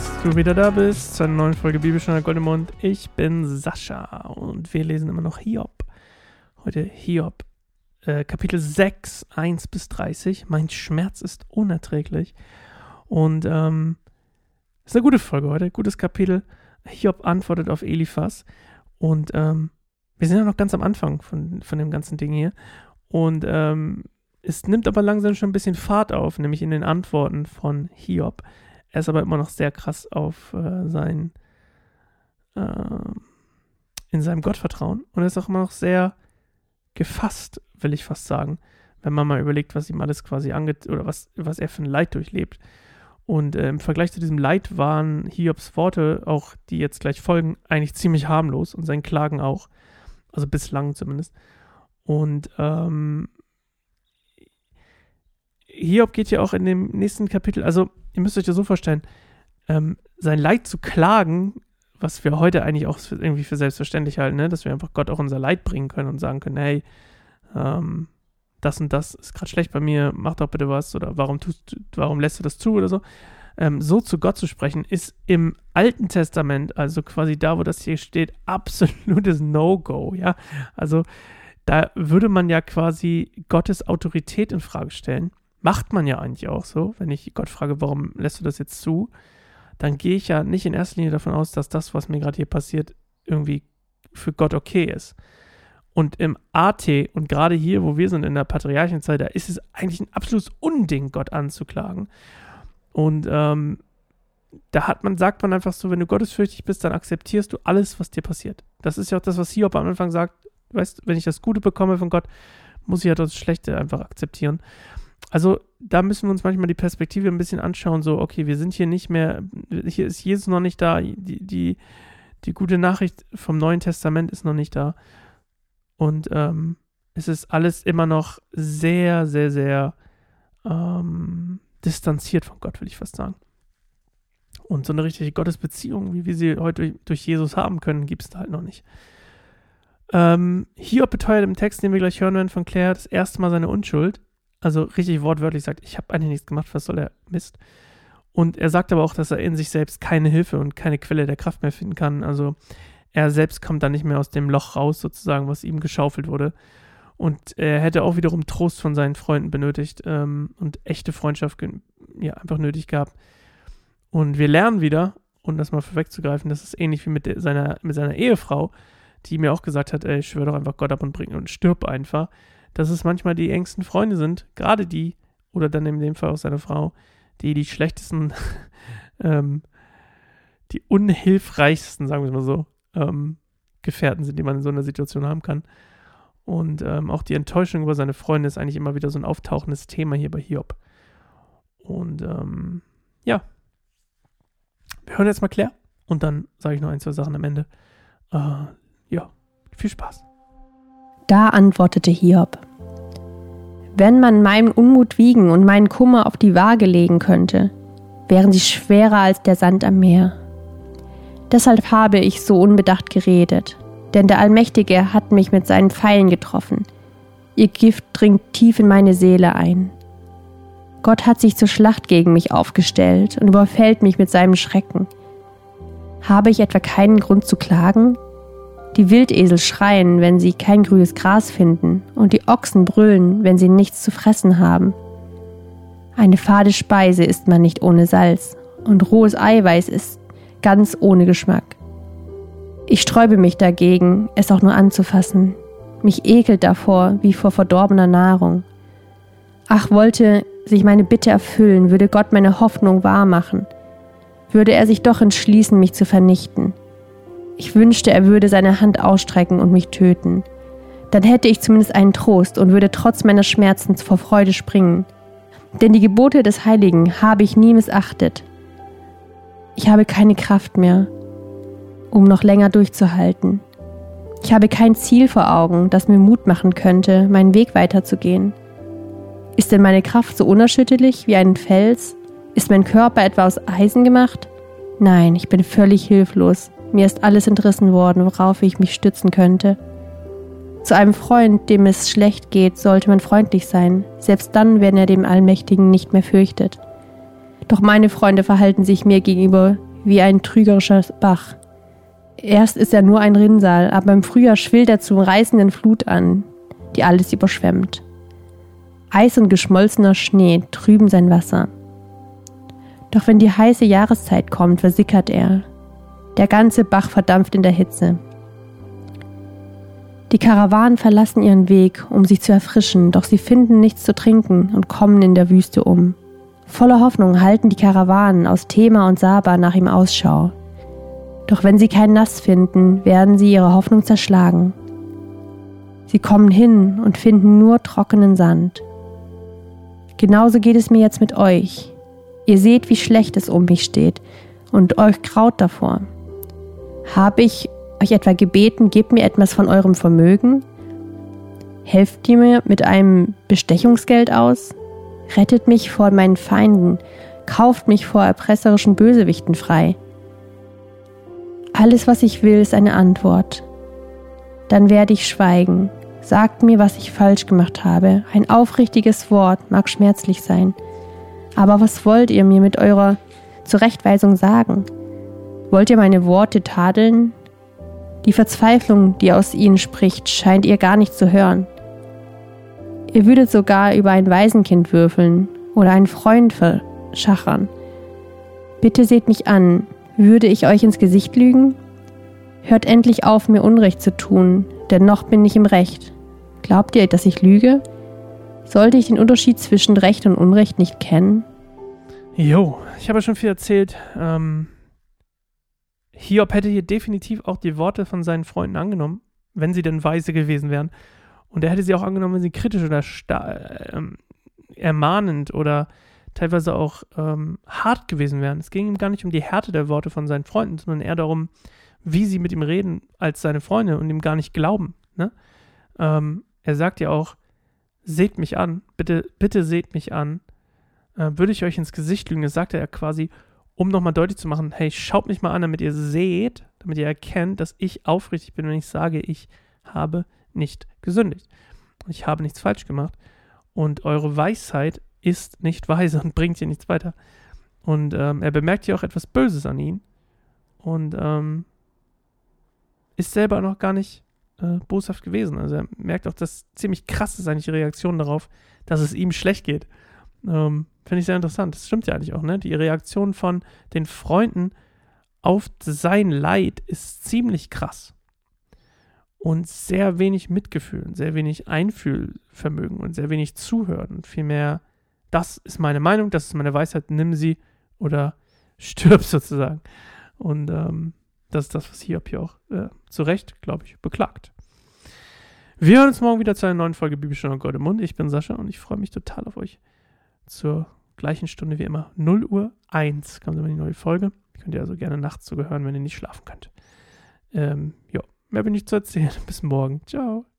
dass du wieder da bist zu einer neuen Folge Bibelstunde Goldemund. Ich bin Sascha und wir lesen immer noch Hiob. Heute Hiob, äh, Kapitel 6, 1 bis 30. Mein Schmerz ist unerträglich. Und ähm, ist eine gute Folge heute, gutes Kapitel. Hiob antwortet auf Eliphas. Und ähm, wir sind ja noch ganz am Anfang von, von dem ganzen Ding hier. Und ähm, es nimmt aber langsam schon ein bisschen Fahrt auf, nämlich in den Antworten von Hiob. Er ist aber immer noch sehr krass auf äh, sein, äh, in seinem Gottvertrauen und er ist auch immer noch sehr gefasst, will ich fast sagen, wenn man mal überlegt, was ihm alles quasi angeht oder was, was er für ein Leid durchlebt. Und äh, im Vergleich zu diesem Leid waren Hiobs Worte, auch die jetzt gleich folgen, eigentlich ziemlich harmlos und sein Klagen auch. Also bislang zumindest. Und ähm, Hiob geht ja auch in dem nächsten Kapitel, also ihr müsst euch das so vorstellen, ähm, sein Leid zu klagen, was wir heute eigentlich auch irgendwie für selbstverständlich halten, ne? dass wir einfach Gott auch unser Leid bringen können und sagen können, hey, ähm, das und das ist gerade schlecht bei mir, mach doch bitte was oder warum tust warum lässt du das zu oder so. Ähm, so zu Gott zu sprechen, ist im Alten Testament, also quasi da, wo das hier steht, absolutes No-Go, ja. Also da würde man ja quasi Gottes Autorität in Frage stellen. Macht man ja eigentlich auch so. Wenn ich Gott frage, warum lässt du das jetzt zu, dann gehe ich ja nicht in erster Linie davon aus, dass das, was mir gerade hier passiert, irgendwie für Gott okay ist. Und im AT und gerade hier, wo wir sind in der Patriarchenzeit, da ist es eigentlich ein absolutes Unding, Gott anzuklagen. Und ähm, da hat man, sagt man einfach so, wenn du gottesfürchtig bist, dann akzeptierst du alles, was dir passiert. Das ist ja auch das, was Hiob am Anfang sagt. Weißt, wenn ich das Gute bekomme von Gott, muss ich ja das Schlechte einfach akzeptieren. Also da müssen wir uns manchmal die Perspektive ein bisschen anschauen, so, okay, wir sind hier nicht mehr, hier ist Jesus noch nicht da, die, die, die gute Nachricht vom Neuen Testament ist noch nicht da. Und ähm, es ist alles immer noch sehr, sehr, sehr ähm, distanziert von Gott, will ich fast sagen. Und so eine richtige Gottesbeziehung, wie wir sie heute durch, durch Jesus haben können, gibt es da halt noch nicht. Ähm, Hiob beteuert im Text, den wir gleich hören werden von Claire, das erste Mal seine Unschuld also richtig wortwörtlich sagt, ich habe eigentlich nichts gemacht, was soll er Mist. Und er sagt aber auch, dass er in sich selbst keine Hilfe und keine Quelle der Kraft mehr finden kann. Also er selbst kommt dann nicht mehr aus dem Loch raus, sozusagen, was ihm geschaufelt wurde. Und er hätte auch wiederum Trost von seinen Freunden benötigt ähm, und echte Freundschaft ja, einfach nötig gehabt. Und wir lernen wieder, um das mal vorwegzugreifen, das ist ähnlich wie mit seiner, mit seiner Ehefrau, die mir auch gesagt hat, ey, schwör doch einfach Gott ab und bring und stirb einfach dass es manchmal die engsten Freunde sind, gerade die, oder dann in dem Fall auch seine Frau, die die schlechtesten, ähm, die unhilfreichsten, sagen wir es mal so, ähm, Gefährten sind, die man in so einer Situation haben kann. Und ähm, auch die Enttäuschung über seine Freunde ist eigentlich immer wieder so ein auftauchendes Thema hier bei Hiob. Und ähm, ja, wir hören jetzt mal Claire und dann sage ich noch ein, zwei Sachen am Ende. Äh, ja, viel Spaß. Da antwortete Hiob, wenn man meinen Unmut wiegen und meinen Kummer auf die Waage legen könnte, wären sie schwerer als der Sand am Meer. Deshalb habe ich so unbedacht geredet, denn der Allmächtige hat mich mit seinen Pfeilen getroffen. Ihr Gift dringt tief in meine Seele ein. Gott hat sich zur Schlacht gegen mich aufgestellt und überfällt mich mit seinem Schrecken. Habe ich etwa keinen Grund zu klagen? Die Wildesel schreien, wenn sie kein grünes Gras finden, und die Ochsen brüllen, wenn sie nichts zu fressen haben. Eine fade Speise isst man nicht ohne Salz, und rohes Eiweiß ist ganz ohne Geschmack. Ich sträube mich dagegen, es auch nur anzufassen. Mich ekelt davor, wie vor verdorbener Nahrung. Ach, wollte sich meine Bitte erfüllen, würde Gott meine Hoffnung wahrmachen. Würde er sich doch entschließen, mich zu vernichten. Ich wünschte, er würde seine Hand ausstrecken und mich töten. Dann hätte ich zumindest einen Trost und würde trotz meiner Schmerzen vor Freude springen. Denn die Gebote des Heiligen habe ich nie missachtet. Ich habe keine Kraft mehr, um noch länger durchzuhalten. Ich habe kein Ziel vor Augen, das mir Mut machen könnte, meinen Weg weiterzugehen. Ist denn meine Kraft so unerschütterlich wie ein Fels? Ist mein Körper etwa aus Eisen gemacht? Nein, ich bin völlig hilflos. Mir ist alles entrissen worden, worauf ich mich stützen könnte. Zu einem Freund, dem es schlecht geht, sollte man freundlich sein, selbst dann, wenn er dem Allmächtigen nicht mehr fürchtet. Doch meine Freunde verhalten sich mir gegenüber wie ein trügerischer Bach. Erst ist er nur ein Rinnsal, aber im Frühjahr schwillt er zur reißenden Flut an, die alles überschwemmt. Eis und geschmolzener Schnee trüben sein Wasser. Doch wenn die heiße Jahreszeit kommt, versickert er. Der ganze Bach verdampft in der Hitze. Die Karawanen verlassen ihren Weg, um sich zu erfrischen, doch sie finden nichts zu trinken und kommen in der Wüste um. Voller Hoffnung halten die Karawanen aus Thema und Saba nach ihm Ausschau. Doch wenn sie kein Nass finden, werden sie ihre Hoffnung zerschlagen. Sie kommen hin und finden nur trockenen Sand. Genauso geht es mir jetzt mit euch. Ihr seht, wie schlecht es um mich steht und euch graut davor. Habe ich euch etwa gebeten, gebt mir etwas von eurem Vermögen? Helft ihr mir mit einem Bestechungsgeld aus? Rettet mich vor meinen Feinden, kauft mich vor erpresserischen Bösewichten frei. Alles, was ich will, ist eine Antwort. Dann werde ich schweigen. Sagt mir, was ich falsch gemacht habe. Ein aufrichtiges Wort mag schmerzlich sein. Aber was wollt ihr mir mit eurer Zurechtweisung sagen? Wollt ihr meine Worte tadeln? Die Verzweiflung, die aus ihnen spricht, scheint ihr gar nicht zu hören. Ihr würdet sogar über ein Waisenkind würfeln oder einen Freund verschachern. Bitte seht mich an, würde ich euch ins Gesicht lügen? Hört endlich auf, mir Unrecht zu tun, denn noch bin ich im Recht. Glaubt ihr, dass ich lüge? Sollte ich den Unterschied zwischen Recht und Unrecht nicht kennen? Jo, ich habe schon viel erzählt. Ähm, Hiob hätte hier definitiv auch die Worte von seinen Freunden angenommen, wenn sie denn weise gewesen wären. Und er hätte sie auch angenommen, wenn sie kritisch oder ähm, ermahnend oder teilweise auch ähm, hart gewesen wären. Es ging ihm gar nicht um die Härte der Worte von seinen Freunden, sondern eher darum, wie sie mit ihm reden als seine Freunde und ihm gar nicht glauben. Ne? Ähm, er sagt ja auch, seht mich an, bitte, bitte seht mich an. Äh, würde ich euch ins Gesicht lügen, das sagte er quasi, um nochmal deutlich zu machen, hey, schaut mich mal an, damit ihr seht, damit ihr erkennt, dass ich aufrichtig bin, wenn ich sage, ich habe nicht gesündigt. Ich habe nichts falsch gemacht. Und eure Weisheit ist nicht weise und bringt hier nichts weiter. Und ähm, er bemerkt hier auch etwas Böses an ihn und ähm, ist selber noch gar nicht äh, boshaft gewesen. Also er merkt auch, dass ziemlich krass ist eigentlich die Reaktion darauf, dass es ihm schlecht geht. Ähm, Finde ich sehr interessant. Das stimmt ja eigentlich auch, ne? Die Reaktion von den Freunden auf sein Leid ist ziemlich krass. Und sehr wenig Mitgefühl, sehr wenig Einfühlvermögen und sehr wenig Zuhören. Und vielmehr das ist meine Meinung, das ist meine Weisheit, nimm sie oder stirb sozusagen. Und ähm, das ist das, was Hiob hier auch äh, zu Recht, glaube ich, beklagt. Wir hören uns morgen wieder zu einer neuen Folge Bibelstunde Gold im Mund. Ich bin Sascha und ich freue mich total auf euch. Zur gleichen Stunde wie immer, 0 Uhr 1 kommt immer die neue Folge. Könnt ihr also gerne nachts sogar wenn ihr nicht schlafen könnt. Ähm, ja, mehr bin ich zu erzählen. Bis morgen. Ciao.